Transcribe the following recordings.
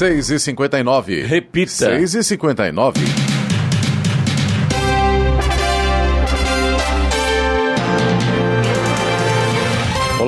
6 e 59 Repita. 6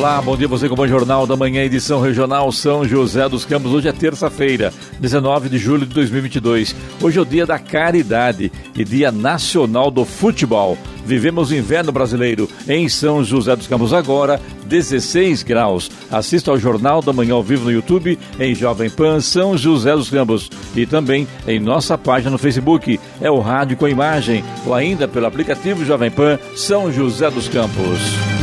Olá, bom dia você com o Bom Jornal da Manhã, edição regional São José dos Campos. Hoje é terça-feira, 19 de julho de 2022. Hoje é o dia da caridade e dia nacional do futebol. Vivemos o inverno brasileiro em São José dos Campos agora, 16 graus. Assista ao Jornal da Manhã ao vivo no YouTube, em Jovem Pan São José dos Campos e também em nossa página no Facebook. É o rádio com imagem ou ainda pelo aplicativo Jovem Pan São José dos Campos.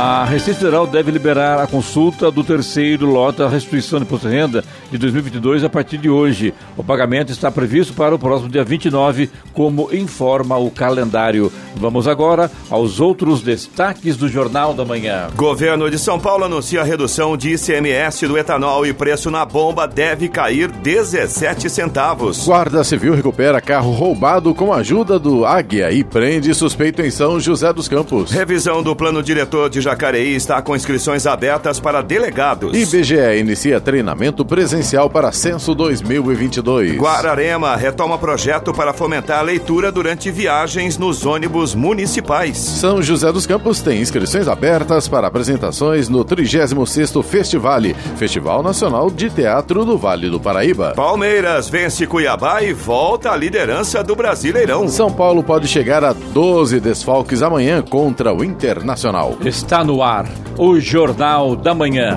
A Receita Federal deve liberar a consulta do terceiro lote da restituição de imposto de renda de 2022 a partir de hoje. O pagamento está previsto para o próximo dia 29, como informa o calendário. Vamos agora aos outros destaques do Jornal da Manhã. Governo de São Paulo anuncia a redução de ICMS do etanol e preço na bomba deve cair 17 centavos. Guarda Civil recupera carro roubado com a ajuda do Águia e prende suspeito em São José dos Campos. Revisão do plano diretor de Jacareí está com inscrições abertas para delegados. IBGE inicia treinamento presencial para censo 2022. Guararema retoma projeto para fomentar a leitura durante viagens nos ônibus municipais. São José dos Campos tem inscrições abertas para apresentações no 36º Festivale, Festival Nacional de Teatro do Vale do Paraíba. Palmeiras vence Cuiabá e volta à liderança do Brasileirão. São Paulo pode chegar a 12 desfalques amanhã contra o Internacional. Está no ar o Jornal da Manhã.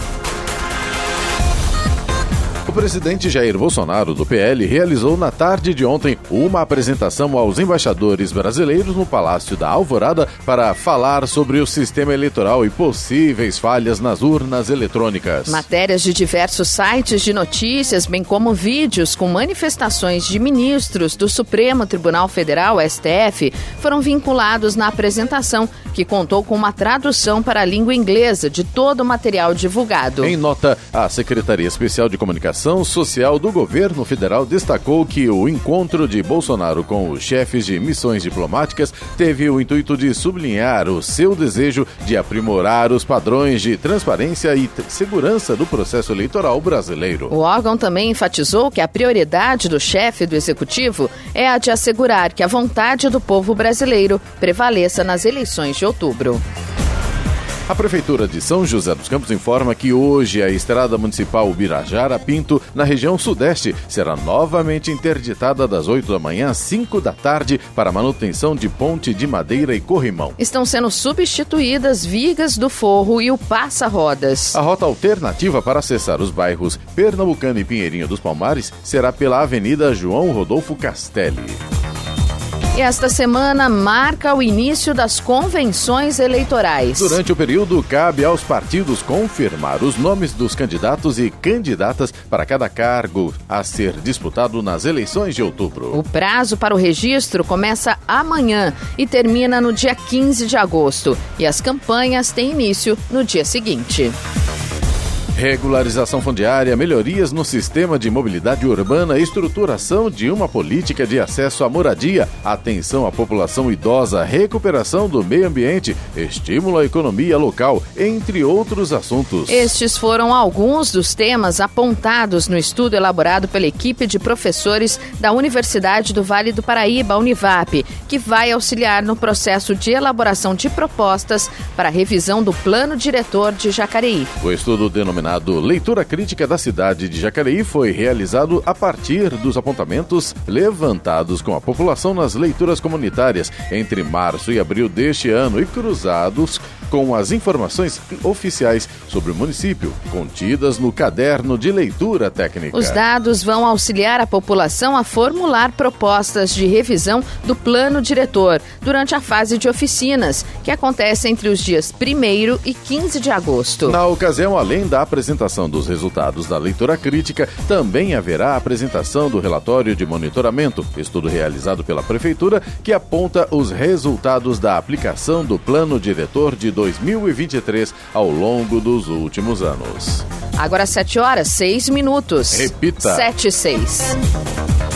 O presidente Jair Bolsonaro, do PL, realizou na tarde de ontem uma apresentação aos embaixadores brasileiros no Palácio da Alvorada para falar sobre o sistema eleitoral e possíveis falhas nas urnas eletrônicas. Matérias de diversos sites de notícias, bem como vídeos com manifestações de ministros do Supremo Tribunal Federal, STF, foram vinculados na apresentação, que contou com uma tradução para a língua inglesa de todo o material divulgado. Em nota, a Secretaria Especial de Comunicação Social do Governo Federal destacou que o encontro de Bolsonaro com os chefes de missões diplomáticas teve o intuito de sublinhar o seu desejo de aprimorar os padrões de transparência e segurança do processo eleitoral brasileiro. O órgão também enfatizou que a prioridade do chefe do executivo é a de assegurar que a vontade do povo brasileiro prevaleça nas eleições de outubro. A Prefeitura de São José dos Campos informa que hoje a Estrada Municipal Birajara Pinto, na região sudeste, será novamente interditada das 8 da manhã às 5 da tarde para manutenção de ponte de madeira e corrimão. Estão sendo substituídas vigas do forro e o passa-rodas. A rota alternativa para acessar os bairros Pernambucano e Pinheirinho dos Palmares será pela Avenida João Rodolfo Castelli. Esta semana marca o início das convenções eleitorais. Durante o período, cabe aos partidos confirmar os nomes dos candidatos e candidatas para cada cargo a ser disputado nas eleições de outubro. O prazo para o registro começa amanhã e termina no dia 15 de agosto. E as campanhas têm início no dia seguinte. Regularização fundiária, melhorias no sistema de mobilidade urbana, estruturação de uma política de acesso à moradia, atenção à população idosa, recuperação do meio ambiente, estímulo à economia local, entre outros assuntos. Estes foram alguns dos temas apontados no estudo elaborado pela equipe de professores da Universidade do Vale do Paraíba, Univap, que vai auxiliar no processo de elaboração de propostas para a revisão do plano diretor de Jacareí. O estudo denominado Leitura Crítica da Cidade de Jacareí foi realizado a partir dos apontamentos levantados com a população nas leituras comunitárias entre março e abril deste ano e cruzados com as informações oficiais sobre o município, contidas no caderno de leitura técnica. Os dados vão auxiliar a população a formular propostas de revisão do plano diretor durante a fase de oficinas, que acontece entre os dias 1 e 15 de agosto. Na ocasião, além da apresentação dos resultados da leitura crítica, também haverá a apresentação do relatório de monitoramento, estudo realizado pela Prefeitura, que aponta os resultados da aplicação do plano diretor de 2023 ao longo dos últimos anos. Agora 7 horas, 6 minutos. Repita. 7 e 6.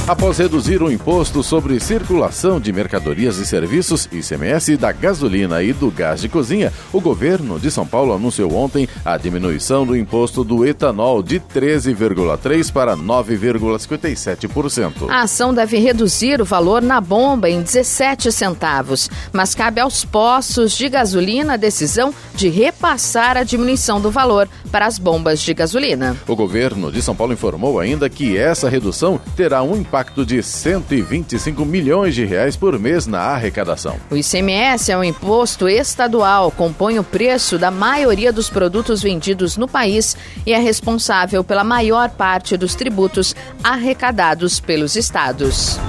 Após reduzir o imposto sobre circulação de mercadorias e serviços, ICMS, da gasolina e do gás de cozinha, o governo de São Paulo anunciou ontem a diminuição do imposto do etanol de 13,3% para 9,57%. A ação deve reduzir o valor na bomba em 17 centavos, mas cabe aos postos de gasolina a decisão de repassar a diminuição do valor para as bombas de gasolina. O governo de São Paulo informou ainda que essa redução terá um impacto impacto de 125 milhões de reais por mês na arrecadação. O ICMS é um imposto estadual, compõe o preço da maioria dos produtos vendidos no país e é responsável pela maior parte dos tributos arrecadados pelos estados.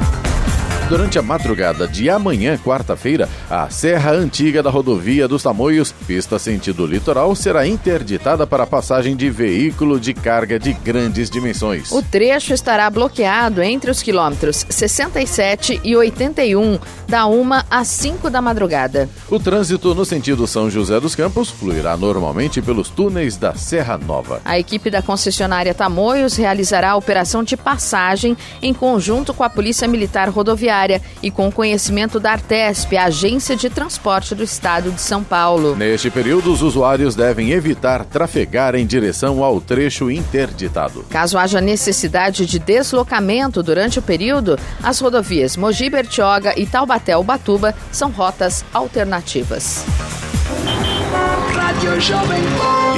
Durante a madrugada de amanhã, quarta-feira, a Serra Antiga da Rodovia dos Tamoios, pista sentido litoral, será interditada para a passagem de veículo de carga de grandes dimensões. O trecho estará bloqueado entre os quilômetros 67 e 81, da 1 às 5 da madrugada. O trânsito no sentido São José dos Campos fluirá normalmente pelos túneis da Serra Nova. A equipe da concessionária Tamoios realizará a operação de passagem em conjunto com a Polícia Militar Rodoviária e com conhecimento da Artesp, a Agência de Transporte do Estado de São Paulo. Neste período, os usuários devem evitar trafegar em direção ao trecho interditado. Caso haja necessidade de deslocamento durante o período, as rodovias Mogi Bertioga e Taubaté Ubatuba são rotas alternativas.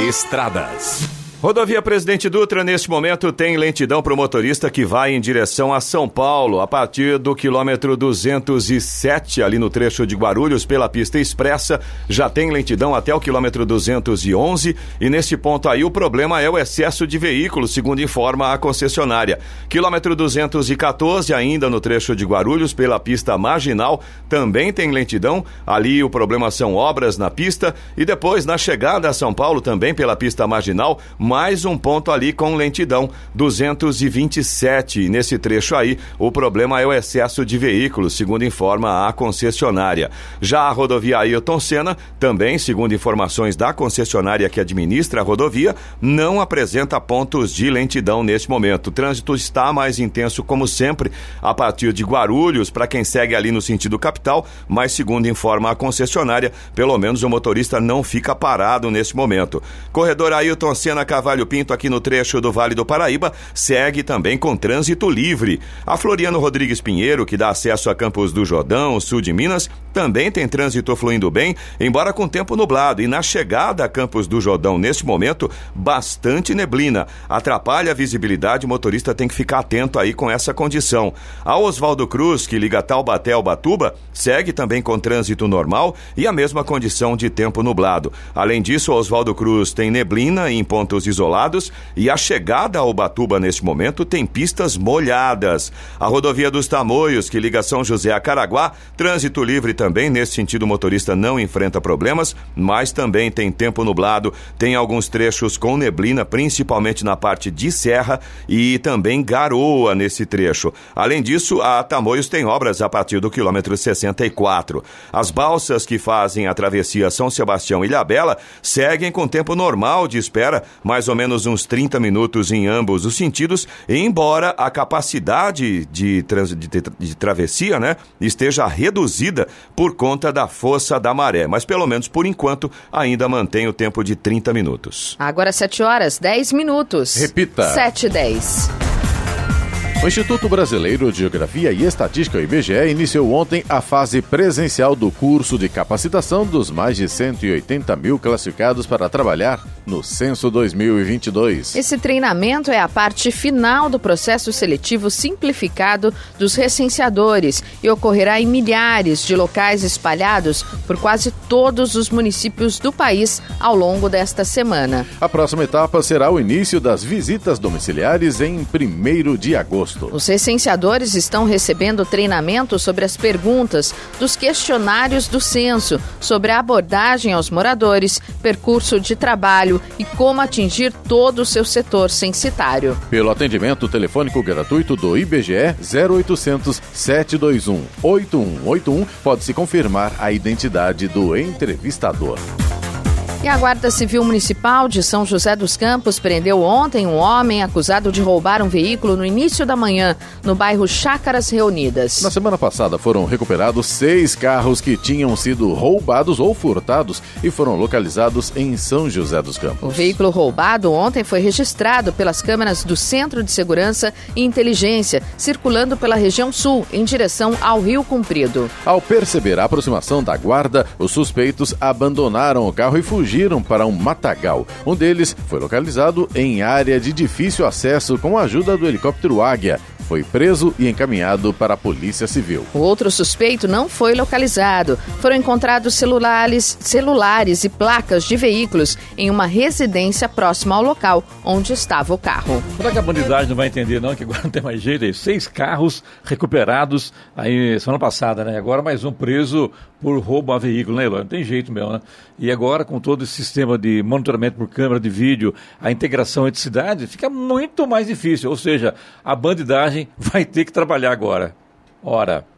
Estradas. Rodovia Presidente Dutra, neste momento, tem lentidão para o motorista que vai em direção a São Paulo, a partir do quilômetro 207, ali no trecho de Guarulhos, pela pista expressa. Já tem lentidão até o quilômetro 211. E neste ponto aí, o problema é o excesso de veículos, segundo informa a concessionária. Quilômetro 214, ainda no trecho de Guarulhos, pela pista marginal, também tem lentidão. Ali o problema são obras na pista. E depois, na chegada a São Paulo, também pela pista marginal, mais um ponto ali com lentidão, 227. nesse trecho aí, o problema é o excesso de veículos, segundo informa a concessionária. Já a rodovia Ailton Senna, também, segundo informações da concessionária que administra a rodovia, não apresenta pontos de lentidão neste momento. O trânsito está mais intenso, como sempre, a partir de Guarulhos, para quem segue ali no sentido capital, mas, segundo informa a concessionária, pelo menos o motorista não fica parado neste momento. Corredor Ailton Senna Cavalho Pinto, aqui no trecho do Vale do Paraíba, segue também com trânsito livre. A Floriano Rodrigues Pinheiro, que dá acesso a Campos do Jordão, sul de Minas, também tem trânsito fluindo bem, embora com tempo nublado. E na chegada a Campos do Jordão, neste momento, bastante neblina. Atrapalha a visibilidade, o motorista tem que ficar atento aí com essa condição. A Oswaldo Cruz, que liga Taubaté ao Batuba, segue também com trânsito normal e a mesma condição de tempo nublado. Além disso, Oswaldo Cruz tem neblina em pontos isolados e a chegada ao Batuba neste momento tem pistas molhadas. A rodovia dos Tamoios, que liga São José a Caraguá, trânsito livre também. Nesse sentido, o motorista não enfrenta problemas, mas também tem tempo nublado, tem alguns trechos com neblina, principalmente na parte de serra e também garoa nesse trecho. Além disso, a Tamoios tem obras a partir do quilômetro 64. As balsas que fazem a travessia São Sebastião e Ilhabela seguem com tempo normal de espera, mais ou menos uns 30 minutos em ambos os sentidos, embora a capacidade de, trans, de, de travessia né, esteja reduzida por conta da força da maré. Mas pelo menos por enquanto ainda mantém o tempo de 30 minutos. Agora 7 horas 10 minutos. Repita. 7 e 10. O Instituto Brasileiro de Geografia e Estatística, IBGE, iniciou ontem a fase presencial do curso de capacitação dos mais de 180 mil classificados para trabalhar no Censo 2022. Esse treinamento é a parte final do processo seletivo simplificado dos recenseadores e ocorrerá em milhares de locais espalhados por quase todos os municípios do país ao longo desta semana. A próxima etapa será o início das visitas domiciliares em 1 de agosto agosto. Os recenseadores estão recebendo treinamento sobre as perguntas dos questionários do censo, sobre a abordagem aos moradores, percurso de trabalho e como atingir todo o seu setor censitário. Pelo atendimento telefônico gratuito do IBGE 0800 721 8181 pode-se confirmar a identidade do entrevistador. E a Guarda Civil Municipal de São José dos Campos prendeu ontem um homem acusado de roubar um veículo no início da manhã, no bairro Chácaras Reunidas. Na semana passada foram recuperados seis carros que tinham sido roubados ou furtados e foram localizados em São José dos Campos. O veículo roubado ontem foi registrado pelas câmeras do Centro de Segurança e Inteligência, circulando pela região sul, em direção ao Rio Comprido. Ao perceber a aproximação da guarda, os suspeitos abandonaram o carro e fugiram fugiram para um matagal. Um deles foi localizado em área de difícil acesso com a ajuda do helicóptero Águia foi preso e encaminhado para a Polícia Civil. O outro suspeito não foi localizado. Foram encontrados celulares, celulares e placas de veículos em uma residência próxima ao local onde estava o carro. Será que a bandidagem não vai entender não que agora não tem mais jeito aí? Seis carros recuperados aí semana passada, né? Agora mais um preso por roubo a veículo, né, Eloy? Não tem jeito mesmo, né? E agora, com todo esse sistema de monitoramento por câmera de vídeo, a integração entre cidades, fica muito mais difícil. Ou seja, a bandidagem vai ter que trabalhar agora. Ora.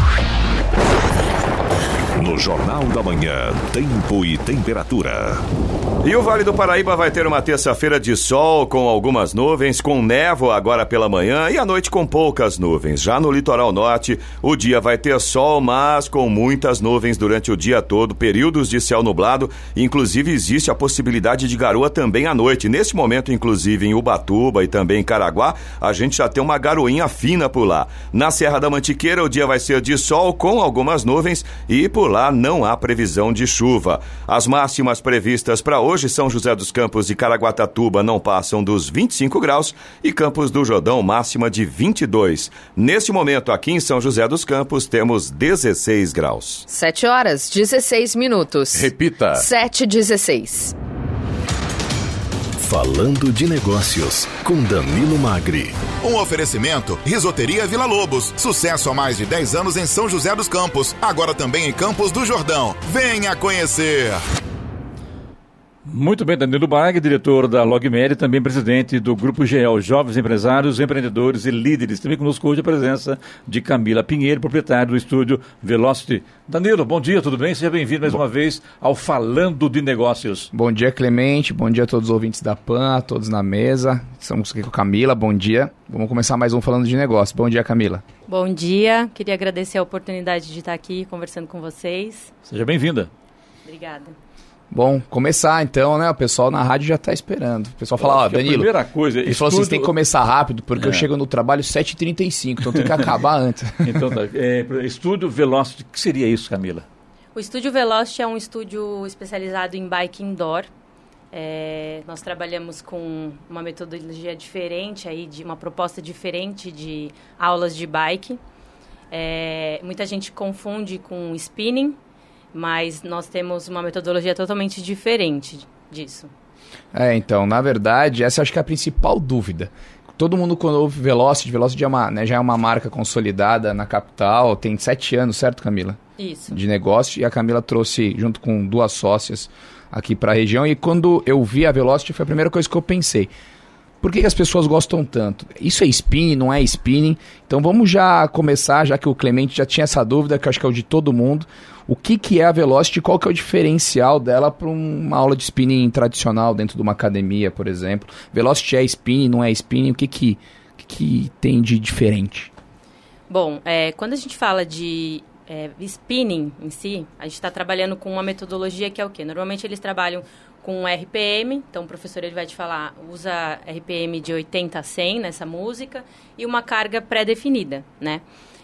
No Jornal da Manhã, tempo e temperatura. E o Vale do Paraíba vai ter uma terça-feira de sol com algumas nuvens, com névoa agora pela manhã e à noite com poucas nuvens. Já no litoral norte, o dia vai ter sol, mas com muitas nuvens durante o dia todo, períodos de céu nublado. Inclusive, existe a possibilidade de garoa também à noite. Nesse momento, inclusive, em Ubatuba e também em Caraguá, a gente já tem uma garoinha fina por lá. Na Serra da Mantiqueira, o dia vai ser de sol com algumas nuvens e por lá não há previsão de chuva. As máximas previstas para hoje, São José dos Campos e Caraguatatuba não passam dos 25 graus e Campos do Jordão máxima de 22. Nesse momento, aqui em São José dos Campos, temos 16 graus. 7 horas, 16 minutos. Repita. 7 16. Falando de Negócios, com Danilo Magri. Um oferecimento: Risoteria Vila Lobos. Sucesso há mais de 10 anos em São José dos Campos. Agora também em Campos do Jordão. Venha conhecer. Muito bem, Danilo Bag, diretor da LogMed, também presidente do Grupo GEL, Jovens Empresários, Empreendedores e Líderes. Também conosco hoje a presença de Camila Pinheiro, proprietária do estúdio Velocity. Danilo, bom dia, tudo bem? Seja bem-vindo mais bom. uma vez ao Falando de Negócios. Bom dia, Clemente, bom dia a todos os ouvintes da PAN, a todos na mesa. Estamos aqui com a Camila, bom dia. Vamos começar mais um Falando de Negócios. Bom dia, Camila. Bom dia, queria agradecer a oportunidade de estar aqui conversando com vocês. Seja bem-vinda. Obrigada. Bom, começar então, né? O pessoal na rádio já está esperando. O pessoal fala, ó, Danilo. A primeira coisa. Ele falou assim: tem que começar rápido, porque é. eu chego no trabalho 7h35, então tem que acabar antes. então tá. É, estúdio Velocity, o que seria isso, Camila? O Estúdio Velocity é um estúdio especializado em bike indoor. É, nós trabalhamos com uma metodologia diferente, aí, de uma proposta diferente de aulas de bike. É, muita gente confunde com spinning, mas nós temos uma metodologia totalmente diferente disso. É, então, na verdade, essa acho que é a principal dúvida. Todo mundo quando ouve Velocity, Velocity é uma, né, já é uma marca consolidada na capital, tem sete anos, certo, Camila? Isso. De negócio, e a Camila trouxe junto com duas sócias aqui para a região, e quando eu vi a Velocity foi a primeira coisa que eu pensei. Por que, que as pessoas gostam tanto? Isso é spinning, não é spinning? Então vamos já começar, já que o Clemente já tinha essa dúvida, que eu acho que é o de todo mundo. O que, que é a Velocity? Qual que é o diferencial dela para uma aula de spinning tradicional dentro de uma academia, por exemplo? Velocity é spinning, não é spinning? O que, que, que, que tem de diferente? Bom, é, quando a gente fala de é, spinning em si, a gente está trabalhando com uma metodologia que é o quê? Normalmente eles trabalham com RPM, então o professor ele vai te falar, usa RPM de 80 a 100 nessa música e uma carga pré-definida, né?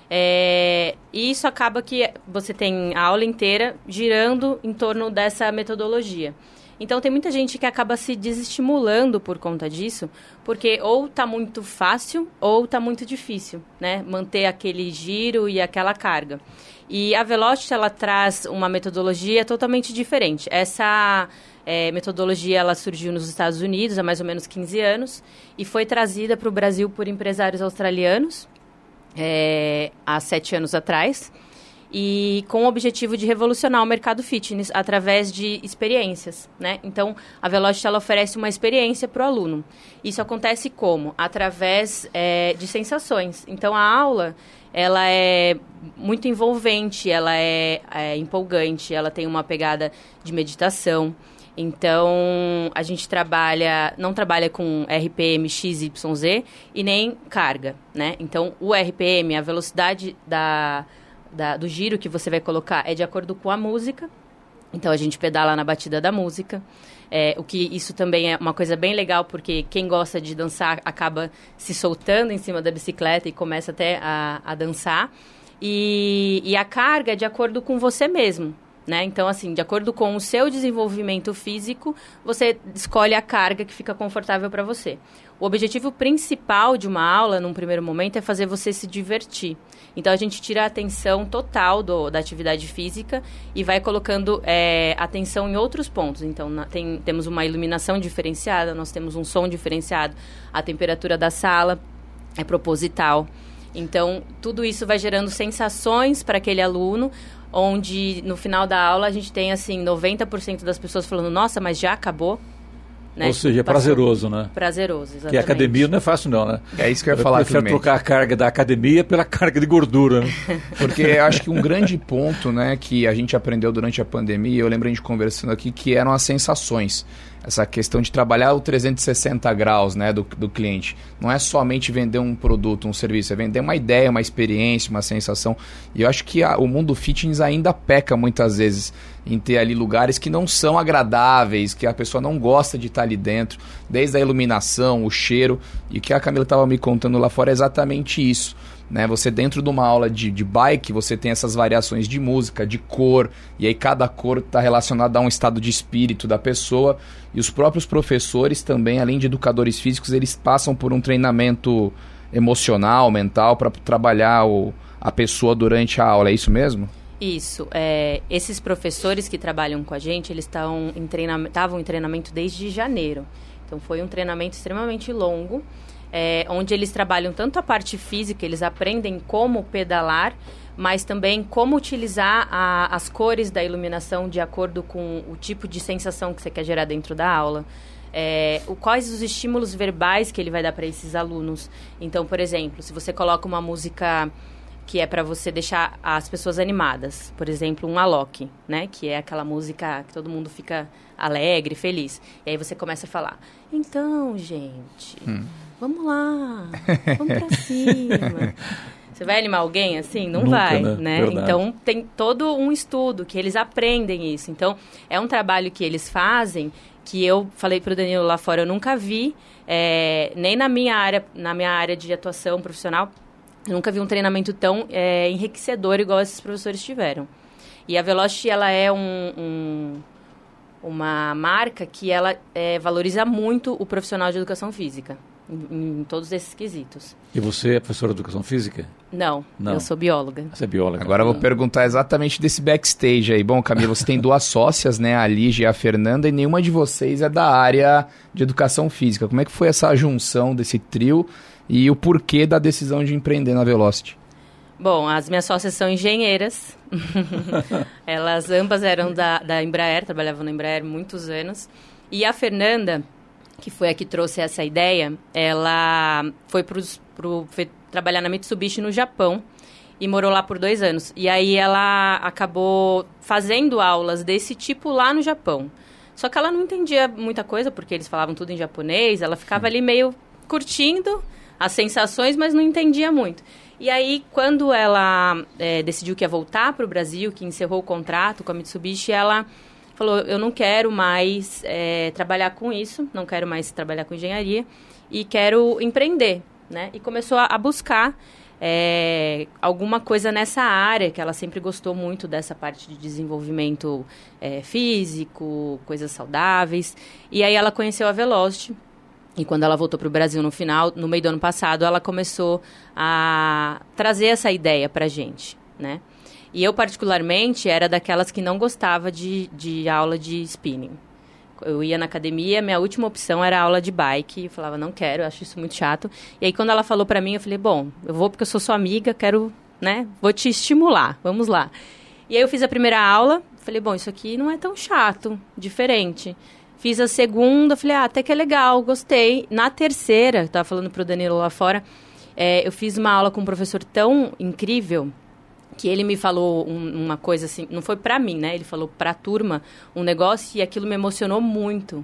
É, e isso acaba que você tem a aula inteira girando em torno dessa metodologia. Então tem muita gente que acaba se desestimulando por conta disso, porque ou está muito fácil ou está muito difícil, né? Manter aquele giro e aquela carga. E a Velocity ela traz uma metodologia totalmente diferente. Essa é, metodologia ela surgiu nos Estados Unidos há mais ou menos 15 anos e foi trazida para o Brasil por empresários australianos é, há sete anos atrás e com o objetivo de revolucionar o mercado fitness através de experiências, né? Então, a Velocity ela oferece uma experiência para o aluno. Isso acontece como? Através é, de sensações. Então, a aula ela é muito envolvente, ela é, é empolgante, ela tem uma pegada de meditação. Então, a gente trabalha, não trabalha com RPM XYZ e nem carga, né? Então, o RPM, a velocidade da, da, do giro que você vai colocar é de acordo com a música. Então, a gente pedala na batida da música. É, o que isso também é uma coisa bem legal, porque quem gosta de dançar acaba se soltando em cima da bicicleta e começa até a, a dançar. E, e a carga é de acordo com você mesmo. Né? Então, assim, de acordo com o seu desenvolvimento físico, você escolhe a carga que fica confortável para você. O objetivo principal de uma aula, num primeiro momento, é fazer você se divertir. Então, a gente tira a atenção total do, da atividade física e vai colocando é, atenção em outros pontos. Então, na, tem, temos uma iluminação diferenciada, nós temos um som diferenciado, a temperatura da sala é proposital. Então, tudo isso vai gerando sensações para aquele aluno, onde no final da aula a gente tem assim 90% das pessoas falando: "Nossa, mas já acabou?" Né? Ou seja, é prazeroso, né? Prazeroso, exatamente. Que a academia não é fácil não, né? É isso que eu ia falar também. trocar a carga da academia pela carga de gordura, né? Porque eu acho que um grande ponto, né, que a gente aprendeu durante a pandemia, eu lembro a gente conversando aqui, que eram as sensações essa questão de trabalhar o 360 graus né, do, do cliente. Não é somente vender um produto, um serviço, é vender uma ideia, uma experiência, uma sensação. E eu acho que a, o mundo fitness ainda peca muitas vezes em ter ali lugares que não são agradáveis, que a pessoa não gosta de estar ali dentro, desde a iluminação, o cheiro. E o que a Camila estava me contando lá fora é exatamente isso. Né? Você dentro de uma aula de, de bike, você tem essas variações de música, de cor, e aí cada cor está relacionada a um estado de espírito da pessoa. E os próprios professores também, além de educadores físicos, eles passam por um treinamento emocional, mental, para trabalhar o, a pessoa durante a aula. É isso mesmo? Isso. É, esses professores que trabalham com a gente, eles estavam em, treinamento, desde janeiro. Então foi um treinamento extremamente longo é, onde eles trabalham tanto a parte física, eles aprendem como pedalar, mas também como utilizar a, as cores da iluminação de acordo com o tipo de sensação que você quer gerar dentro da aula. É, o, quais os estímulos verbais que ele vai dar para esses alunos. Então, por exemplo, se você coloca uma música que é para você deixar as pessoas animadas, por exemplo, um Alok, né, que é aquela música que todo mundo fica alegre, feliz. E aí você começa a falar: "Então, gente, hum vamos lá, vamos pra cima. Você vai animar alguém assim? Não Nunca, vai, né? né? Então tem todo um estudo que eles aprendem isso. Então é um trabalho que eles fazem que eu falei para o Danilo lá fora, eu nunca vi, é, nem na minha área, na minha área de atuação profissional, eu nunca vi um treinamento tão é, enriquecedor igual esses professores tiveram. E a Velocity, ela é um, um uma marca que ela é, valoriza muito o profissional de educação física em, em, todos esses quesitos. E você é professora de educação física? Não, Não. eu sou bióloga. Você é bióloga. Agora eu vou perguntar exatamente desse backstage aí. Bom, Camila, você tem duas sócias, né? A Lígia e a Fernanda, e nenhuma de vocês é da área de educação física. Como é que foi essa junção desse trio e o porquê da decisão de empreender na Velocity? Bom, as minhas sócias são engenheiras. Elas ambas eram da, da Embraer, trabalhavam na Embraer muitos anos. E a Fernanda, que foi a que trouxe essa ideia, ela foi para trabalhar na Mitsubishi no Japão e morou lá por dois anos. E aí ela acabou fazendo aulas desse tipo lá no Japão. Só que ela não entendia muita coisa, porque eles falavam tudo em japonês, ela ficava ali meio curtindo as sensações, mas não entendia muito. E aí, quando ela é, decidiu que ia voltar para o Brasil, que encerrou o contrato com a Mitsubishi, ela falou: Eu não quero mais é, trabalhar com isso, não quero mais trabalhar com engenharia e quero empreender. Né? E começou a, a buscar é, alguma coisa nessa área, que ela sempre gostou muito dessa parte de desenvolvimento é, físico, coisas saudáveis. E aí ela conheceu a Velocity. E quando ela voltou para o Brasil no final, no meio do ano passado, ela começou a trazer essa ideia para a gente, né? E eu, particularmente, era daquelas que não gostava de, de aula de spinning eu ia na academia, minha última opção era aula de bike. Eu falava, não quero, acho isso muito chato. E aí, quando ela falou para mim, eu falei, bom, eu vou porque eu sou sua amiga, quero, né, vou te estimular, vamos lá. E aí, eu fiz a primeira aula, falei, bom, isso aqui não é tão chato, diferente. Fiz a segunda, falei, ah, até que é legal, gostei. Na terceira, eu tava falando pro Danilo lá fora, é, eu fiz uma aula com um professor tão incrível que ele me falou um, uma coisa assim, não foi para mim, né? Ele falou para a turma um negócio e aquilo me emocionou muito.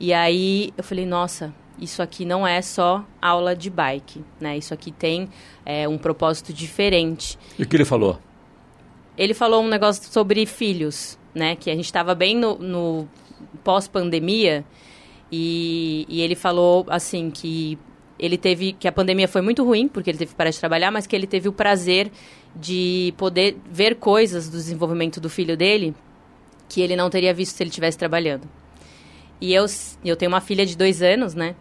E aí eu falei, nossa, isso aqui não é só aula de bike, né? Isso aqui tem é, um propósito diferente. E o que ele falou? Ele falou um negócio sobre filhos, né? Que a gente estava bem no, no pós-pandemia e, e ele falou assim que ele teve que a pandemia foi muito ruim porque ele teve que parar de trabalhar, mas que ele teve o prazer de poder ver coisas do desenvolvimento do filho dele que ele não teria visto se ele estivesse trabalhando. E eu, eu tenho uma filha de dois anos, né?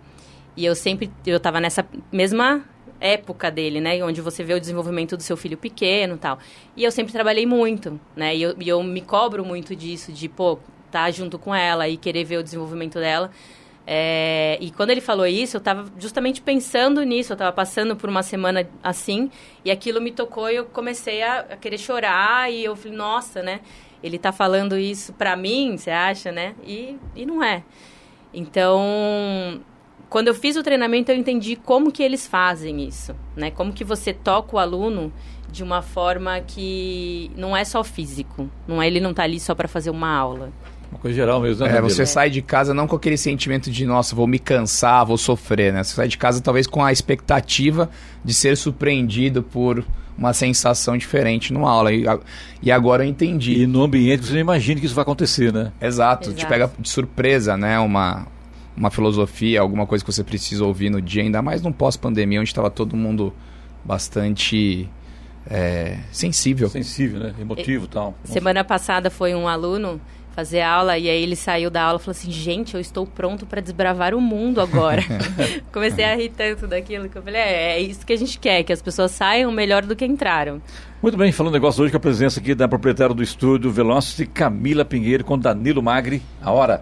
E eu sempre, eu estava nessa mesma época dele, né? Onde você vê o desenvolvimento do seu filho pequeno tal. E eu sempre trabalhei muito, né? E eu, e eu me cobro muito disso, de, pô, tá junto com ela e querer ver o desenvolvimento dela. É, e quando ele falou isso, eu estava justamente pensando nisso. Eu estava passando por uma semana assim e aquilo me tocou e eu comecei a, a querer chorar. E eu falei, nossa, né? Ele está falando isso para mim, você acha, né? E, e não é. Então, quando eu fiz o treinamento, eu entendi como que eles fazem isso, né? Como que você toca o aluno de uma forma que não é só físico. Não é ele não está ali só para fazer uma aula. Uma coisa geral mesmo, né? É, você sai de casa não com aquele sentimento de, nossa, vou me cansar, vou sofrer, né? Você sai de casa talvez com a expectativa de ser surpreendido por uma sensação diferente numa aula. E, e agora eu entendi. E no ambiente você não imagina que isso vai acontecer, né? Exato, Exato. te pega de surpresa, né? Uma, uma filosofia, alguma coisa que você precisa ouvir no dia, ainda mais num pós-pandemia, onde estava todo mundo bastante é, sensível. Sensível, né? Emotivo e tal. Semana passada foi um aluno fazer aula e aí ele saiu da aula e falou assim: "Gente, eu estou pronto para desbravar o mundo agora". Comecei a rir tanto daquilo que eu falei: é, é isso que a gente quer, que as pessoas saiam melhor do que entraram". Muito bem, falando negócio hoje com a presença aqui da proprietária do estúdio Velocity, Camila Pinheiro, com Danilo Magri. A hora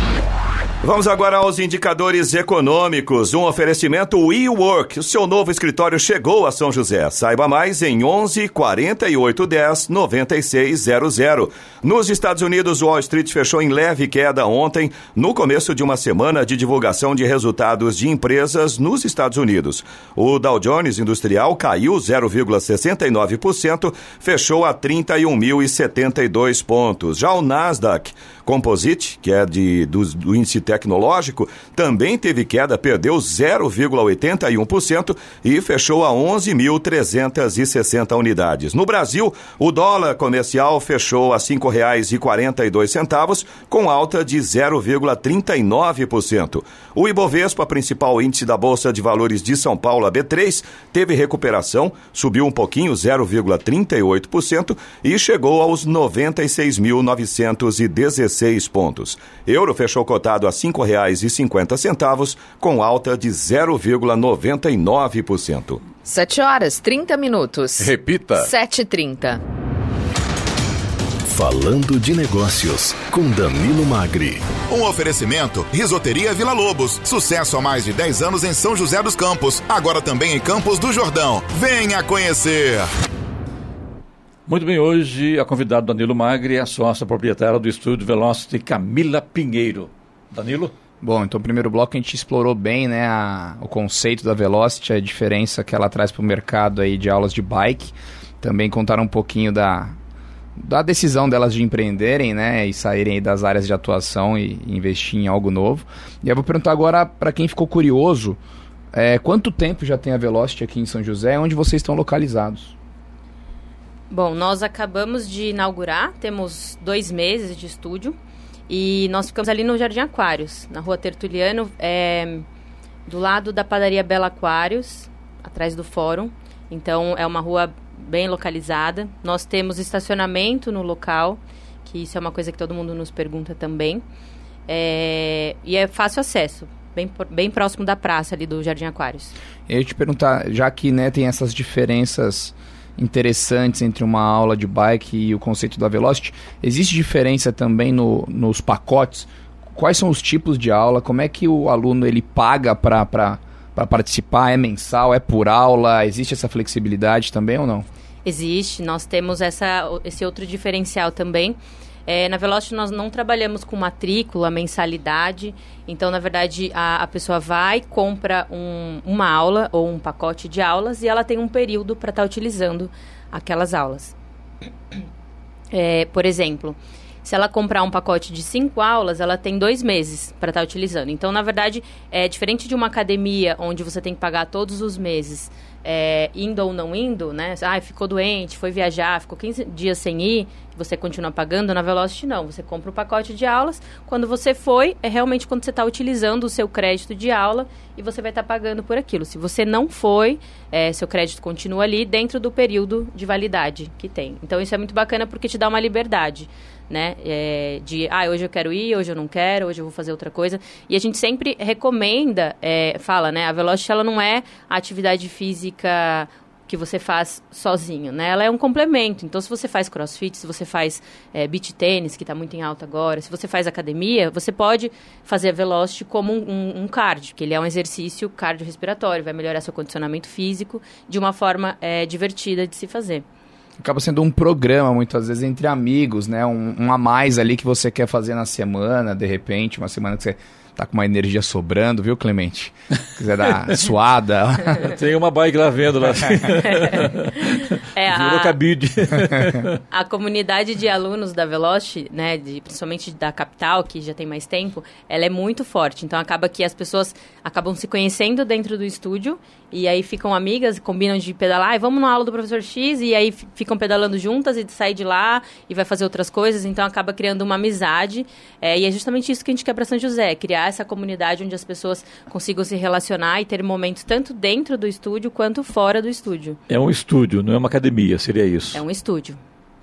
Vamos agora aos indicadores econômicos. Um oferecimento WeWork. O seu novo escritório chegou a São José. Saiba mais em 11 48 10 9600. Nos Estados Unidos, Wall Street fechou em leve queda ontem, no começo de uma semana de divulgação de resultados de empresas nos Estados Unidos. O Dow Jones Industrial caiu 0,69%, fechou a 31.072 pontos. Já o Nasdaq Composite, que é de, do, do índice tecnológico, também teve queda, perdeu 0,81% e fechou a 11.360 unidades. No Brasil, o dólar comercial fechou a R$ 5,42, com alta de 0,39%. O Ibovespa, principal índice da Bolsa de Valores de São Paulo, a B3, teve recuperação, subiu um pouquinho, 0,38%, e chegou aos 96.916 pontos. Euro fechou cotado a R$ 5,50, com alta de 0,99%. 7 horas 30 minutos. Repita. 7h30. Falando de Negócios, com Danilo Magri. Um oferecimento: Risoteria Vila Lobos. Sucesso há mais de 10 anos em São José dos Campos. Agora também em Campos do Jordão. Venha conhecer. Muito bem, hoje a convidada Danilo Magri é a sócia proprietária do estúdio Velocity Camila Pinheiro. Danilo? Bom, então, no primeiro bloco a gente explorou bem né, a, o conceito da Velocity, a diferença que ela traz para o mercado aí de aulas de bike. Também contaram um pouquinho da, da decisão delas de empreenderem, né, e saírem das áreas de atuação e, e investir em algo novo. E eu vou perguntar agora para quem ficou curioso, é, quanto tempo já tem a Velocity aqui em São José? Onde vocês estão localizados? Bom, nós acabamos de inaugurar, temos dois meses de estúdio e nós ficamos ali no Jardim Aquários, na rua Tertuliano, é, do lado da padaria Bela Aquários, atrás do fórum. Então é uma rua bem localizada. Nós temos estacionamento no local, que isso é uma coisa que todo mundo nos pergunta também. É, e é fácil acesso, bem, bem próximo da praça ali do Jardim Aquários. Eu ia te perguntar, já que né, tem essas diferenças interessantes entre uma aula de bike e o conceito da Velocity. Existe diferença também no, nos pacotes? Quais são os tipos de aula? Como é que o aluno ele paga para participar? É mensal? É por aula? Existe essa flexibilidade também ou não? Existe. Nós temos essa, esse outro diferencial também. É, na Velocity nós não trabalhamos com matrícula, mensalidade. Então, na verdade, a, a pessoa vai, compra um, uma aula ou um pacote de aulas e ela tem um período para estar tá utilizando aquelas aulas. É, por exemplo, se ela comprar um pacote de cinco aulas, ela tem dois meses para estar tá utilizando. Então, na verdade, é diferente de uma academia onde você tem que pagar todos os meses é, indo ou não indo, né? Ah, ficou doente, foi viajar, ficou 15 dias sem ir, você continua pagando, na Velocity não. Você compra o um pacote de aulas, quando você foi, é realmente quando você está utilizando o seu crédito de aula e você vai estar tá pagando por aquilo. Se você não foi, é, seu crédito continua ali dentro do período de validade que tem. Então isso é muito bacana porque te dá uma liberdade né? É, de, ah, hoje eu quero ir, hoje eu não quero, hoje eu vou fazer outra coisa. E a gente sempre recomenda, é, fala, né? A Velocity, ela não é a atividade física que você faz sozinho, né? Ela é um complemento. Então, se você faz crossfit, se você faz é, beach tênis, que está muito em alta agora, se você faz academia, você pode fazer a Velocity como um, um, um cardio, que ele é um exercício cardiorrespiratório, vai melhorar seu condicionamento físico de uma forma é, divertida de se fazer acaba sendo um programa, muitas vezes, entre amigos, né? Um, um, a mais ali que você quer fazer na semana, de repente, uma semana que você tá com uma energia sobrando, viu, Clemente? Quiser dar suada. Tem uma bike lá vendo lá. é, Virou a, cabide. a comunidade de alunos da Veloci, né, de, principalmente da capital, que já tem mais tempo, ela é muito forte. Então acaba que as pessoas acabam se conhecendo dentro do estúdio e aí ficam amigas, combinam de pedalar, e vamos na aula do professor X, e aí ficam pedalando juntas e sai de lá e vai fazer outras coisas, então acaba criando uma amizade. É, e é justamente isso que a gente quer para São José, criar essa comunidade onde as pessoas consigam se relacionar e ter momentos tanto dentro do estúdio quanto fora do estúdio. É um estúdio, não é uma academia, seria isso? É um estúdio.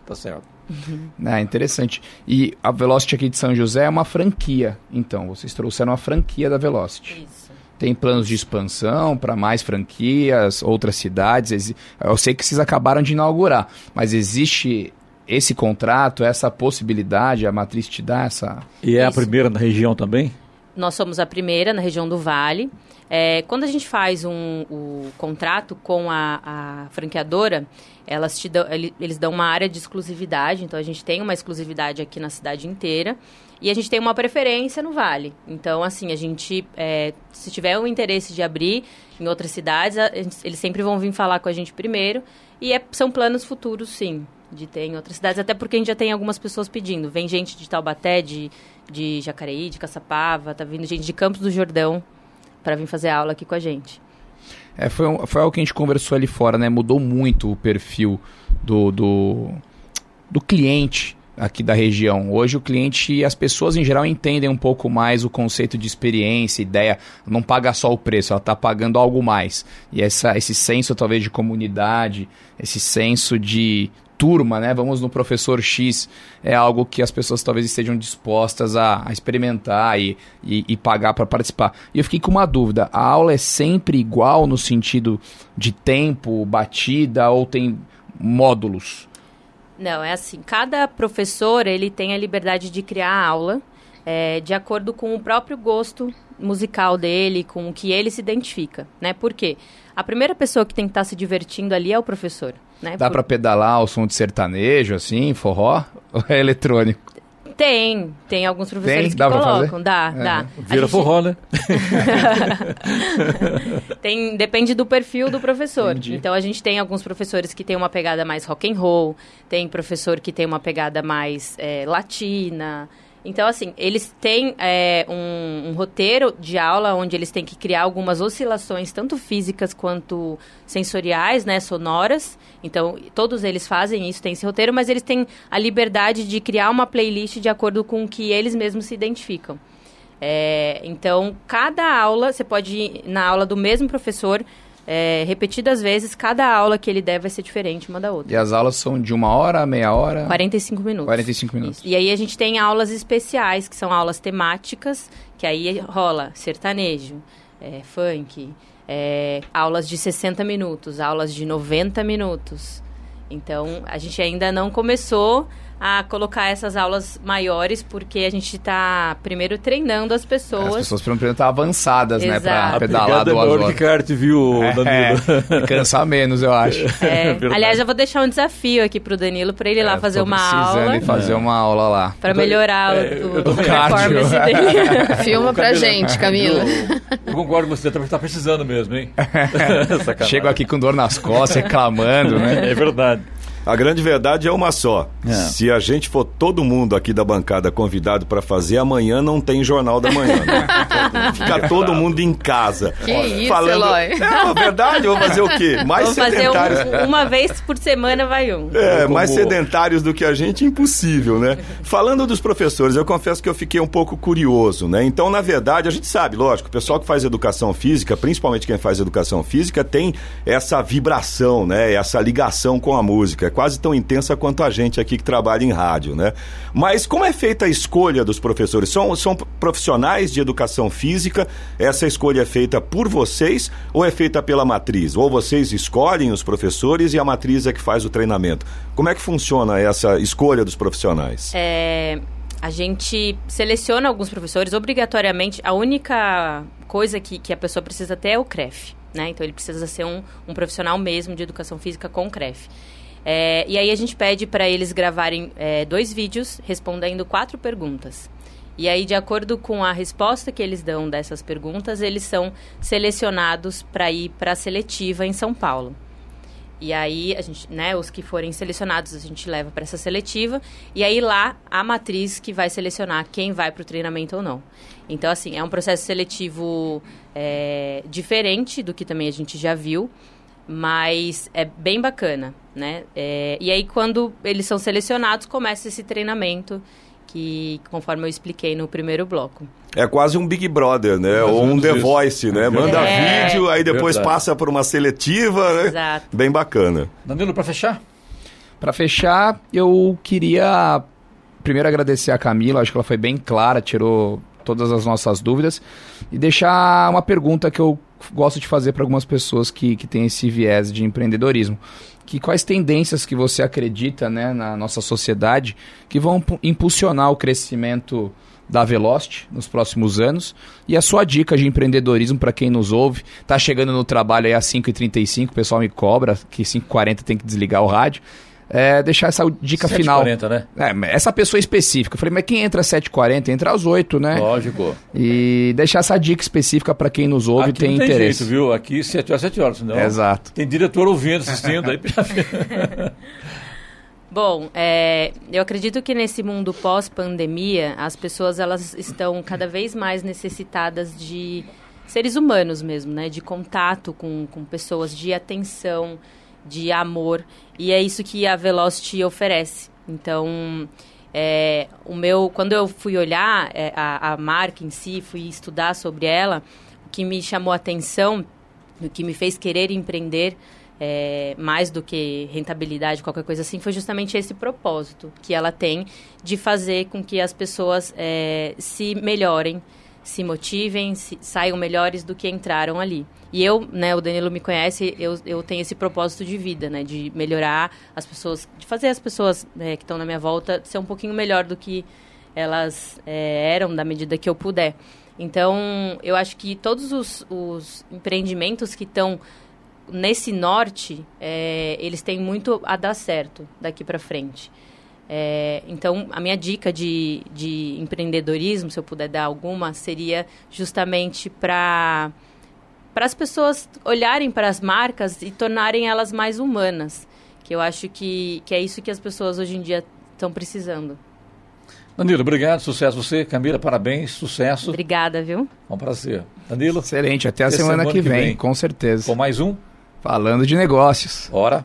Tá certo. Uhum. É interessante. E a Velocity aqui de São José é uma franquia, então. Vocês trouxeram a franquia da Velocity. Isso. Tem planos de expansão para mais franquias, outras cidades? Eu sei que vocês acabaram de inaugurar, mas existe esse contrato, essa possibilidade, a matriz te dá essa. E é Isso. a primeira na região também? Nós somos a primeira na região do Vale. É, quando a gente faz um, o contrato com a, a franqueadora, elas te dão, eles dão uma área de exclusividade, então a gente tem uma exclusividade aqui na cidade inteira. E a gente tem uma preferência no Vale. Então, assim, a gente, é, se tiver o interesse de abrir em outras cidades, a, eles sempre vão vir falar com a gente primeiro. E é, são planos futuros, sim, de ter em outras cidades. Até porque a gente já tem algumas pessoas pedindo. Vem gente de Taubaté, de, de Jacareí, de Caçapava, tá vindo gente de Campos do Jordão para vir fazer aula aqui com a gente. É, foi, um, foi algo que a gente conversou ali fora, né? Mudou muito o perfil do, do, do cliente aqui da região. Hoje o cliente e as pessoas em geral entendem um pouco mais o conceito de experiência, ideia, não paga só o preço, ela está pagando algo mais. E essa, esse senso talvez de comunidade, esse senso de turma, né? Vamos no professor X, é algo que as pessoas talvez estejam dispostas a, a experimentar e, e, e pagar para participar. E eu fiquei com uma dúvida: a aula é sempre igual no sentido de tempo, batida ou tem módulos? Não, é assim. Cada professor ele tem a liberdade de criar a aula é, de acordo com o próprio gosto musical dele, com o que ele se identifica, né? Por quê? A primeira pessoa que tem que estar se divertindo ali é o professor. Né? Dá Por... para pedalar o som de sertanejo, assim, forró? Ou é eletrônico? Tem, tem alguns professores tem? que colocam. Dá, é. dá. Vira gente... forró, né? tem, depende do perfil do professor. Entendi. Então a gente tem alguns professores que tem uma pegada mais rock and roll, tem professor que tem uma pegada mais é, latina. Então, assim, eles têm é, um, um, roteiro de aula onde eles têm que criar algumas oscilações, tanto físicas quanto sensoriais, né, sonoras. Então, todos eles fazem isso, tem esse roteiro, mas eles têm a liberdade de criar uma playlist de acordo com o que eles mesmos se identificam. É, então, cada aula, você pode ir na aula do mesmo professor, é, repetidas vezes, cada aula que ele der vai ser diferente uma da outra. E as aulas são de uma hora, meia hora? 45 minutos. 45 minutos. Isso. E aí a gente tem aulas especiais, que são aulas temáticas, que aí rola sertanejo, é, funk, é, aulas de 60 minutos, aulas de 90 minutos. Então, a gente ainda não começou a colocar essas aulas maiores, porque a gente está primeiro treinando as pessoas. As pessoas primeiro estar avançadas, Exato. né? Para pedalar duas horas. que kart, viu, Danilo? É, cansar menos, eu acho. É, é aliás, eu vou deixar um desafio aqui pro Danilo, para ele ir lá é, fazer uma aula. fazer uma aula lá. Para melhorar é, o, o, o performance dele. Filma pra gente, Camila. Eu, concordo com você, também está precisando mesmo, hein? Chego aqui com dor nas costas, reclamando, né? É verdade. A grande verdade é uma só. É. Se a gente for todo mundo aqui da bancada convidado para fazer, amanhã não tem Jornal da Manhã. Né? Fica todo mundo em casa. Que isso, falando... Eloy. É, verdade, vou fazer o quê? Mais Vou sedentários. Fazer um, uma vez por semana vai um. É, Como... mais sedentários do que a gente, impossível, né? Falando dos professores, eu confesso que eu fiquei um pouco curioso, né? Então, na verdade, a gente sabe, lógico, o pessoal que faz educação física, principalmente quem faz educação física, tem essa vibração, né? Essa ligação com a música quase tão intensa quanto a gente aqui que trabalha em rádio, né? Mas como é feita a escolha dos professores? São, são profissionais de educação física? Essa escolha é feita por vocês ou é feita pela matriz? Ou vocês escolhem os professores e a matriz é que faz o treinamento? Como é que funciona essa escolha dos profissionais? É, a gente seleciona alguns professores, obrigatoriamente, a única coisa que, que a pessoa precisa ter é o CREF. Né? Então, ele precisa ser um, um profissional mesmo de educação física com CREF. É, e aí a gente pede para eles gravarem é, dois vídeos respondendo quatro perguntas. E aí, de acordo com a resposta que eles dão dessas perguntas, eles são selecionados para ir para a seletiva em São Paulo. E aí, a gente, né, os que forem selecionados, a gente leva para essa seletiva. E aí, lá, a matriz que vai selecionar quem vai para o treinamento ou não. Então, assim, é um processo seletivo é, diferente do que também a gente já viu mas é bem bacana, né? É, e aí, quando eles são selecionados, começa esse treinamento que, conforme eu expliquei no primeiro bloco. É quase um Big Brother, né? Ou um The Voice, né? Manda é. vídeo, aí depois Verdade. passa por uma seletiva, né? Exato. Bem bacana. Danilo, para fechar? Para fechar, eu queria primeiro agradecer a Camila, acho que ela foi bem clara, tirou todas as nossas dúvidas e deixar uma pergunta que eu gosto de fazer para algumas pessoas que, que têm esse viés de empreendedorismo. Que quais tendências que você acredita né, na nossa sociedade que vão impulsionar o crescimento da Velocity nos próximos anos. E a sua dica de empreendedorismo para quem nos ouve. Tá chegando no trabalho aí às 5h35, o pessoal me cobra que 5h40 tem que desligar o rádio é, deixar essa dica 7, final. 7h40, né? É, essa pessoa específica. Eu falei, mas quem entra às 7h40? Entra às 8 né? Lógico. E deixar essa dica específica para quem nos ouve Aqui tem, não tem interesse. Jeito, viu? Aqui 7 horas, 7 horas, senão. Exato. Tem diretor ouvindo, assistindo aí. Bom, é, eu acredito que nesse mundo pós-pandemia, as pessoas elas estão cada vez mais necessitadas de seres humanos mesmo, né? De contato com, com pessoas, de atenção, de amor. E é isso que a Velocity oferece. Então, é, o meu, quando eu fui olhar é, a, a marca em si, fui estudar sobre ela, o que me chamou a atenção, o que me fez querer empreender, é, mais do que rentabilidade, qualquer coisa assim, foi justamente esse propósito que ela tem de fazer com que as pessoas é, se melhorem, se motivem, se, saiam melhores do que entraram ali. E eu, né, o Danilo me conhece, eu, eu tenho esse propósito de vida, né, de melhorar as pessoas, de fazer as pessoas né, que estão na minha volta ser um pouquinho melhor do que elas é, eram, da medida que eu puder. Então, eu acho que todos os, os empreendimentos que estão nesse norte, é, eles têm muito a dar certo daqui para frente. É, então, a minha dica de, de empreendedorismo, se eu puder dar alguma, seria justamente para para as pessoas olharem para as marcas e tornarem elas mais humanas, que eu acho que, que é isso que as pessoas hoje em dia estão precisando. Danilo, obrigado, sucesso você. Camila, parabéns, sucesso. Obrigada, viu? É um prazer. Danilo? Excelente, até a semana, semana, que, vem, vem, com certeza. Com mais um? Falando de negócios. Ora.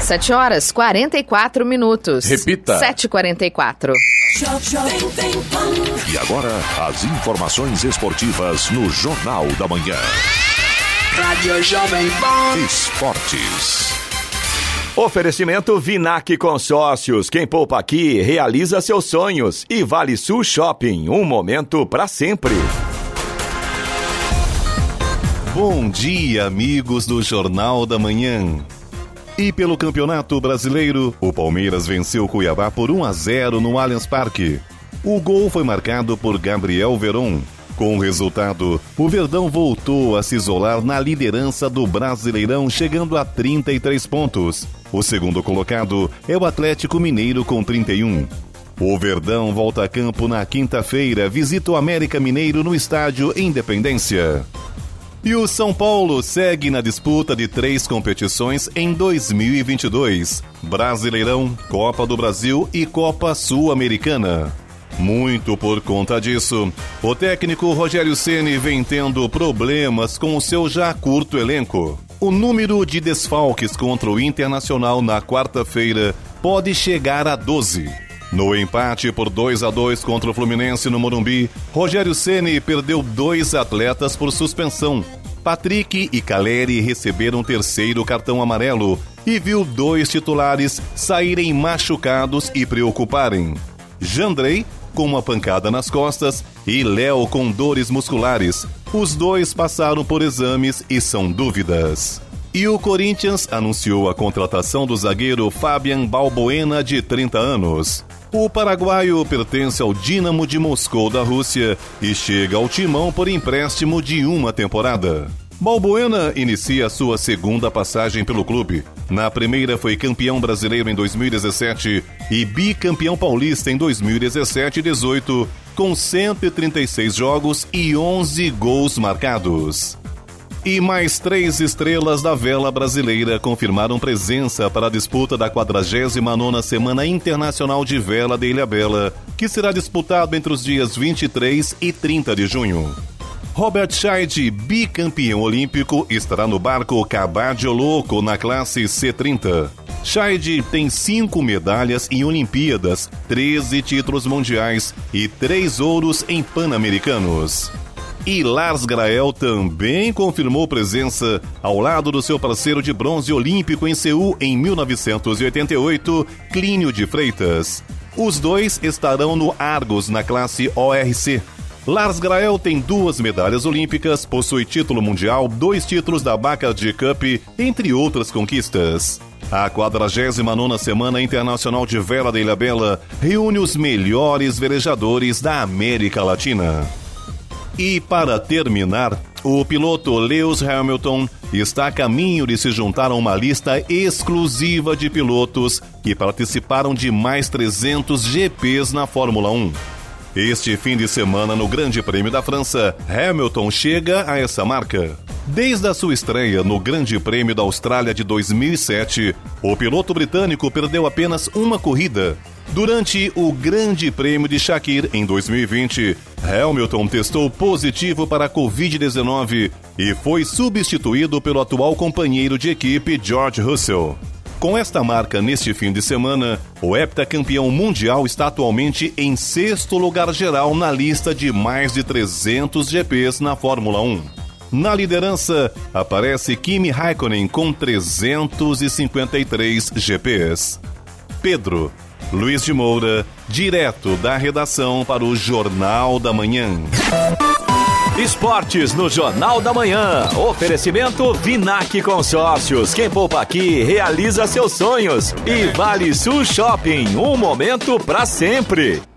7 horas 44 minutos. Repita. 7h44. E agora, as informações esportivas no Jornal da Manhã. Rádio Jovem Pan. Esportes. Oferecimento Vinac Consórcios. Quem poupa aqui realiza seus sonhos. E Vale Sul Shopping. Um momento para sempre. Bom dia, amigos do Jornal da Manhã. E pelo Campeonato Brasileiro, o Palmeiras venceu Cuiabá por 1 a 0 no Allianz Parque. O gol foi marcado por Gabriel Veron. Com o resultado, o Verdão voltou a se isolar na liderança do Brasileirão, chegando a 33 pontos. O segundo colocado é o Atlético Mineiro com 31. O Verdão volta a campo na quinta-feira, visita o América Mineiro no estádio Independência. E o São Paulo segue na disputa de três competições em 2022: Brasileirão, Copa do Brasil e Copa Sul-Americana. Muito por conta disso, o técnico Rogério Ceni vem tendo problemas com o seu já curto elenco. O número de desfalques contra o Internacional na quarta-feira pode chegar a 12. No empate por 2 a 2 contra o Fluminense no Morumbi, Rogério Ceni perdeu dois atletas por suspensão. Patrick e Caleri receberam terceiro cartão amarelo e viu dois titulares saírem machucados e preocuparem. Jandrei com uma pancada nas costas e Léo com dores musculares. Os dois passaram por exames e são dúvidas. E o Corinthians anunciou a contratação do zagueiro Fabian Balbuena, de 30 anos. O paraguaio pertence ao Dinamo de Moscou da Rússia e chega ao timão por empréstimo de uma temporada. Balbuena inicia sua segunda passagem pelo clube. Na primeira foi campeão brasileiro em 2017 e bicampeão paulista em 2017 e 18, com 136 jogos e 11 gols marcados. E mais três estrelas da vela brasileira confirmaram presença para a disputa da 49ª Semana Internacional de Vela de Ilha Bela, que será disputado entre os dias 23 e 30 de junho. Robert Scheid, bicampeão olímpico, estará no barco Cabadio Louco na classe C30. Scheid tem cinco medalhas em Olimpíadas, 13 títulos mundiais e três ouros em Pan-Americanos. E Lars Grael também confirmou presença ao lado do seu parceiro de bronze olímpico em Seul em 1988, Clínio de Freitas. Os dois estarão no Argos na classe ORC. Lars Grael tem duas medalhas olímpicas, possui título mundial, dois títulos da Bacardi Cup, entre outras conquistas. A 49ª Semana Internacional de Vela de Ilha Bela reúne os melhores velejadores da América Latina. E para terminar, o piloto Lewis Hamilton está a caminho de se juntar a uma lista exclusiva de pilotos que participaram de mais 300 GPs na Fórmula 1. Este fim de semana, no Grande Prêmio da França, Hamilton chega a essa marca. Desde a sua estreia no Grande Prêmio da Austrália de 2007, o piloto britânico perdeu apenas uma corrida. Durante o Grande Prêmio de Shakir em 2020, Hamilton testou positivo para a Covid-19 e foi substituído pelo atual companheiro de equipe George Russell. Com esta marca neste fim de semana, o heptacampeão mundial está atualmente em sexto lugar geral na lista de mais de 300 GPs na Fórmula 1. Na liderança, aparece Kimi Raikkonen com 353 GPS. Pedro, Luiz de Moura, direto da redação para o Jornal da Manhã. Esportes no Jornal da Manhã. Oferecimento Vinac Consórcios. Quem poupa aqui realiza seus sonhos. E Vale Sul Shopping. Um momento para sempre.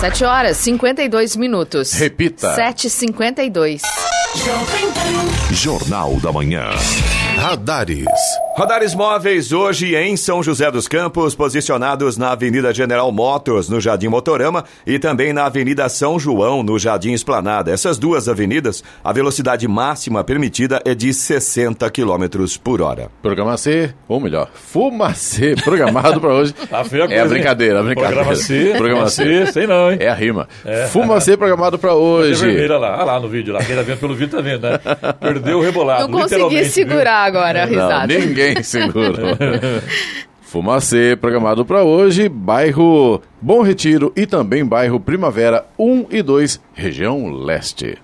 7 horas 52 minutos. Repita. 7h52. Jornal da Manhã. Radares. Radares móveis hoje em São José dos Campos, posicionados na Avenida General Motors, no Jardim Motorama, e também na Avenida São João, no Jardim Esplanada. Essas duas avenidas, a velocidade máxima permitida é de 60 km por hora. Programa C, ou melhor, Fumacê, programado para hoje. Tá a é a brincadeira, a brincadeira. Programa C, Programa C. Sei não, hein? É a rima. É. Fumacê programado para hoje. vermelha lá, ah lá no vídeo lá. Quem tá vendo pelo vídeo tá vendo, né? Perdeu o rebolado. Não consegui segurar agora a Não, risada. Ninguém segurou. Fumacê, programado para hoje, bairro Bom Retiro e também bairro Primavera 1 e 2, região leste.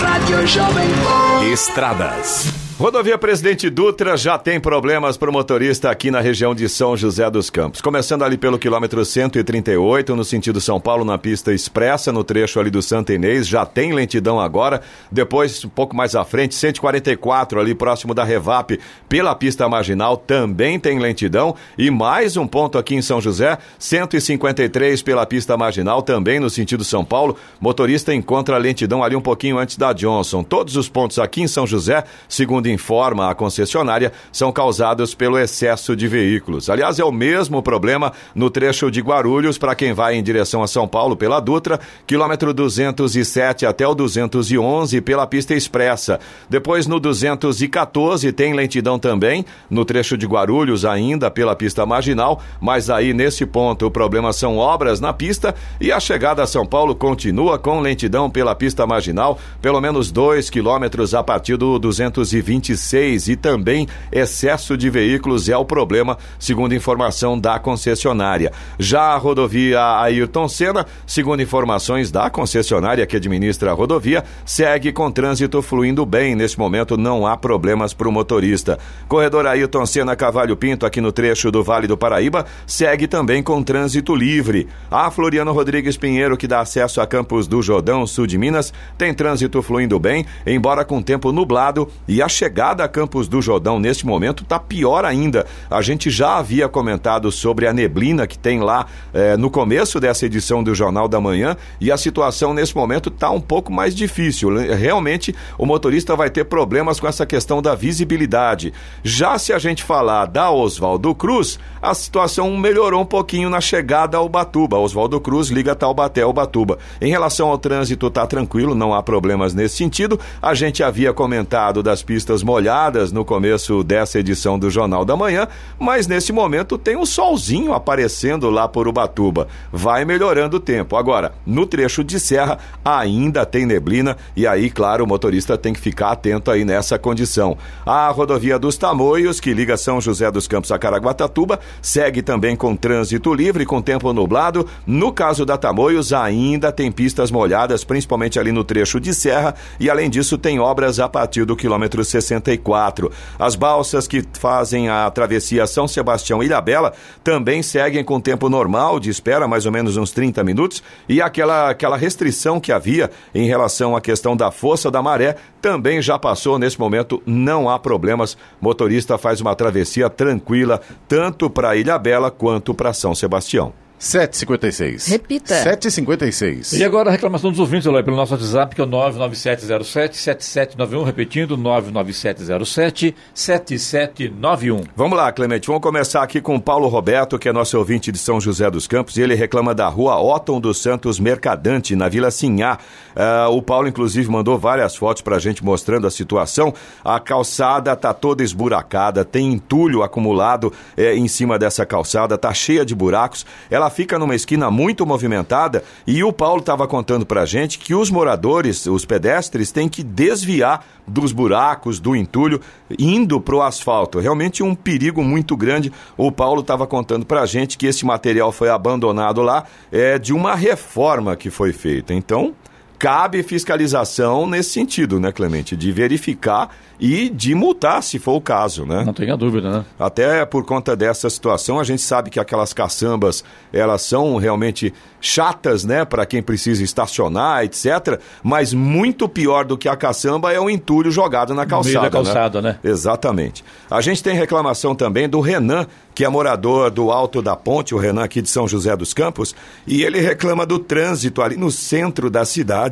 Rádio Jovem Pan. Estradas. Rodovia Presidente Dutra já tem problemas para o motorista aqui na região de São José dos Campos. Começando ali pelo quilômetro 138, no sentido São Paulo, na pista expressa, no trecho ali do Santa Inês, já tem lentidão agora. Depois, um pouco mais à frente, 144, ali próximo da Revap, pela pista marginal, também tem lentidão. E mais um ponto aqui em São José, 153 pela pista marginal, também no sentido São Paulo. Motorista encontra lentidão ali um pouquinho antes da Johnson. Todos os pontos aqui em São José, segundo informa a concessionária, são causados pelo excesso de veículos. Aliás, é o mesmo problema no trecho de Guarulhos para quem vai em direção a São Paulo pela Dutra, quilômetro 207 até o 211 pela pista expressa. Depois no 214 tem lentidão também, no trecho de Guarulhos ainda pela pista marginal, mas aí nesse ponto o problema são obras na pista e a chegada a São Paulo continua com lentidão pela pista marginal, pelo menos 2 quilômetros a partir do 220 26 e também excesso de veículos é o problema, segundo informação da concessionária. Já a rodovia Ayrton Senna, segundo informações da concessionária que administra a rodovia, segue com trânsito fluindo bem. Nesse momento não há problemas para o motorista. Corredor Ayrton Senna Cavalho Pinto, aqui no trecho do Vale do Paraíba, segue também com trânsito livre. A Floriano Rodrigues Pinheiro, que dá acesso a Campos do Jordão, sul de Minas, tem trânsito fluindo bem, embora com tempo nublado e a chegada a Campos do Jordão neste momento está pior ainda. A gente já havia comentado sobre a neblina que tem lá eh, no começo dessa edição do Jornal da Manhã e a situação nesse momento está um pouco mais difícil. Realmente o motorista vai ter problemas com essa questão da visibilidade. Já se a gente falar da Oswaldo Cruz, a situação melhorou um pouquinho na chegada ao Batuba. Oswaldo Cruz liga Taubaté ao Batuba. Em relação ao trânsito, está tranquilo, não há problemas nesse sentido. A gente havia comentado das pistas molhadas no começo dessa edição do Jornal da Manhã, mas nesse momento tem um solzinho aparecendo lá por Ubatuba. Vai melhorando o tempo. Agora, no trecho de serra ainda tem neblina e aí, claro, o motorista tem que ficar atento aí nessa condição. A rodovia dos Tamoios, que liga São José dos Campos a Caraguatatuba, segue também com trânsito livre, com tempo nublado. No caso da Tamoios, ainda tem pistas molhadas, principalmente ali no trecho de serra, e além disso tem obras a partir do quilômetro 60 364. As balsas que fazem a travessia São Sebastião e Ilhabela também seguem com tempo normal de espera, mais ou menos uns 30 minutos, e aquela, aquela restrição que havia em relação à questão da força da maré também já passou. Nesse momento não há problemas. Motorista faz uma travessia tranquila, tanto para Ilhabela quanto para São Sebastião. 756. Repita. 756. E agora a reclamação dos ouvintes, Eloy, pelo nosso WhatsApp, que é o 99707-7791, repetindo, 99707-7791. Vamos lá, Clemente, vamos começar aqui com o Paulo Roberto, que é nosso ouvinte de São José dos Campos, e ele reclama da rua Otton dos Santos Mercadante, na Vila Sinhá. Uh, o Paulo, inclusive, mandou várias fotos pra gente mostrando a situação. A calçada tá toda esburacada, tem entulho acumulado eh, em cima dessa calçada, tá cheia de buracos. Ela fica numa esquina muito movimentada e o Paulo estava contando pra gente que os moradores, os pedestres, têm que desviar dos buracos, do entulho, indo pro asfalto. Realmente um perigo muito grande. O Paulo estava contando pra gente que esse material foi abandonado lá é, de uma reforma que foi feita. Então, cabe fiscalização nesse sentido, né, Clemente? De verificar e de multar, se for o caso, né? Não tenha dúvida, né? Até por conta dessa situação, a gente sabe que aquelas caçambas, elas são realmente chatas, né, para quem precisa estacionar, etc. Mas muito pior do que a caçamba é o entulho jogado na calçada. No meio da calçada, né? né? Exatamente. A gente tem reclamação também do Renan, que é morador do Alto da Ponte, o Renan aqui de São José dos Campos, e ele reclama do trânsito ali no centro da cidade.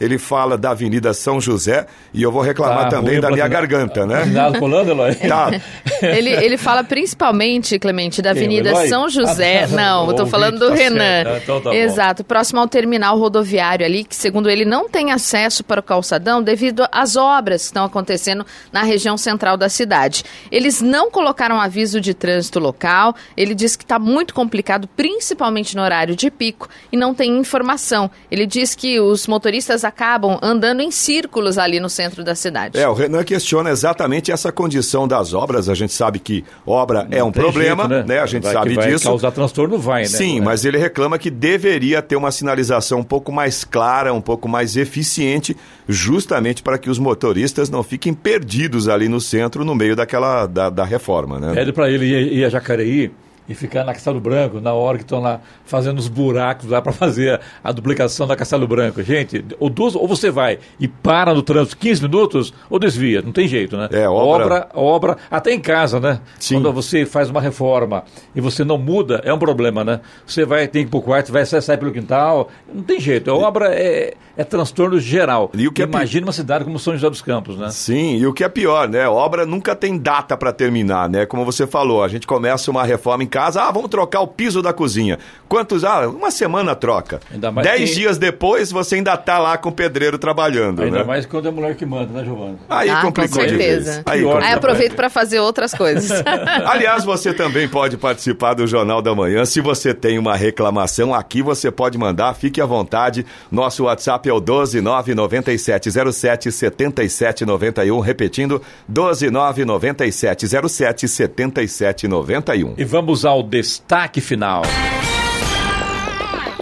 Ele fala da Avenida São José e eu vou reclamar Tá também da minha garganta, né? Platinado colando, Eloy? Tá. Ele, ele fala principalmente, Clemente, da Quem, Avenida Eloy? São José. Ah, Não, eu tô falando do tá Renan. certo. Ah, então tá bom. Exato, próximo ao terminal rodoviário ali, que segundo ele não tem acesso para o calçadão devido às obras que estão acontecendo na região central da cidade. Eles não colocaram aviso de trânsito local. Ele diz que está muito complicado, principalmente no horário de pico, e não tem informação. Ele diz que os motoristas acabam andando em círculos ali no centro da cidade. É, o Renan questiona exatamente essa condição das obras. A gente sabe que obra é um problema, jeito, né? A gente Vai sabe que vai disso. causar transtorno, vai, né? Sim, Não mas ele reclama que deveria ter uma sinalização um pouco mais clara, um pouco mais eficiente, justamente para que os motoristas não fiquem perdidos ali no centro, no meio daquela da, da reforma, né? Pede pra ele ir, ir a Jacareí e ficar na Castelo Branco, na hora que estão lá fazendo os buracos lá para fazer a, a duplicação da Castelo Branco. Gente, ou, duas, ou você vai e para no trânsito 15 minutos, ou desvia, não tem jeito, né? É, obra- obra, obra, até em casa, né? Sim. Quando você faz uma reforma e você não muda, é um problema, né? Você vai, tem que ir pro quarto, vai sair sai pelo quintal, não tem jeito. A obra é, é transtorno geral. E o que é Imagina uma cidade como São José dos Campos, né? Sim, e o que é pior, né? Obra nunca tem data para terminar, né? Como você falou, a gente começa uma reforma em casa, ah, vamos trocar o piso da cozinha. Quantos? Ah, uma semana troca. Ainda mais Dez que- dias depois você ainda tá lá com o pedreiro trabalhando, Ainda né? mais quando é a mulher que manda, né, Giovana? Aí Ah, com complicou de certeza. vez. Aí Pior. Aí aproveito para fazer outras coisas. Aliás, você também pode participar do Jornal da Manhã. Se você tem uma reclamação, aqui você pode mandar, fique à vontade. Nosso WhatsApp é o 12997077791, repetindo, 12997077791. E vamos ao destaque final.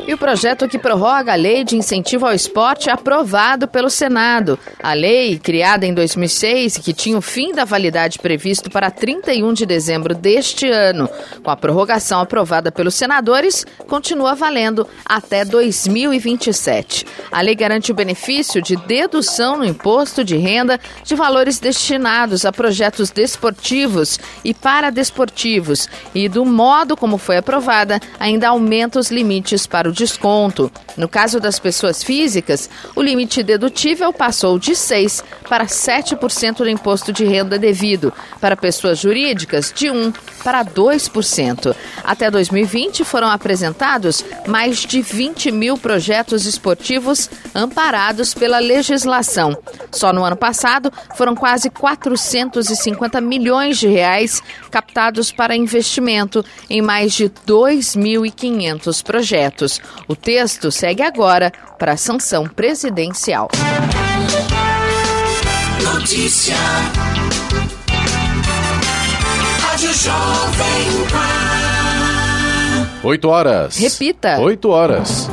E o projeto que prorroga a lei de incentivo ao esporte é aprovado pelo Senado. A lei, criada em 2006 e que tinha o fim da validade previsto para 31 de dezembro deste ano, com a prorrogação aprovada pelos senadores, continua valendo até 2027. A lei garante o benefício de dedução no imposto de renda de valores destinados a projetos desportivos e paradesportivos e do modo como foi aprovada, ainda aumenta os limites para o desconto. No caso das pessoas físicas, o limite dedutível passou de 6 para 7% do imposto de renda devido, para pessoas jurídicas de 1 para 2%. Até 2020 foram apresentados mais de 20 mil projetos esportivos amparados pela legislação. Só no ano passado foram quase 450 milhões de reais captados para investimento em mais de 2.500 projetos. O texto segue agora para a sanção presidencial. Notícia. Rádio Jovem Pan. 8 horas. Repita. 8 horas.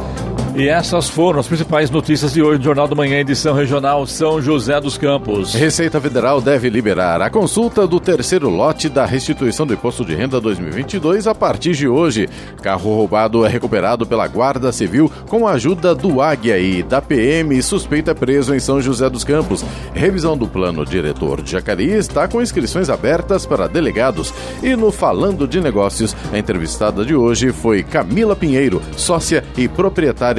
E essas foram as principais notícias de hoje no Jornal da Manhã, edição regional São José dos Campos. Receita Federal deve liberar a consulta do terceiro lote da restituição do Imposto de Renda 2022 a partir de hoje. Carro roubado é recuperado pela Guarda Civil com a ajuda do Águia e da PM. Suspeita preso em São José dos Campos. Revisão do plano diretor de Jacareí está com inscrições abertas para delegados. E no Falando de Negócios, a entrevistada de hoje foi Camila Pinheiro, sócia e proprietária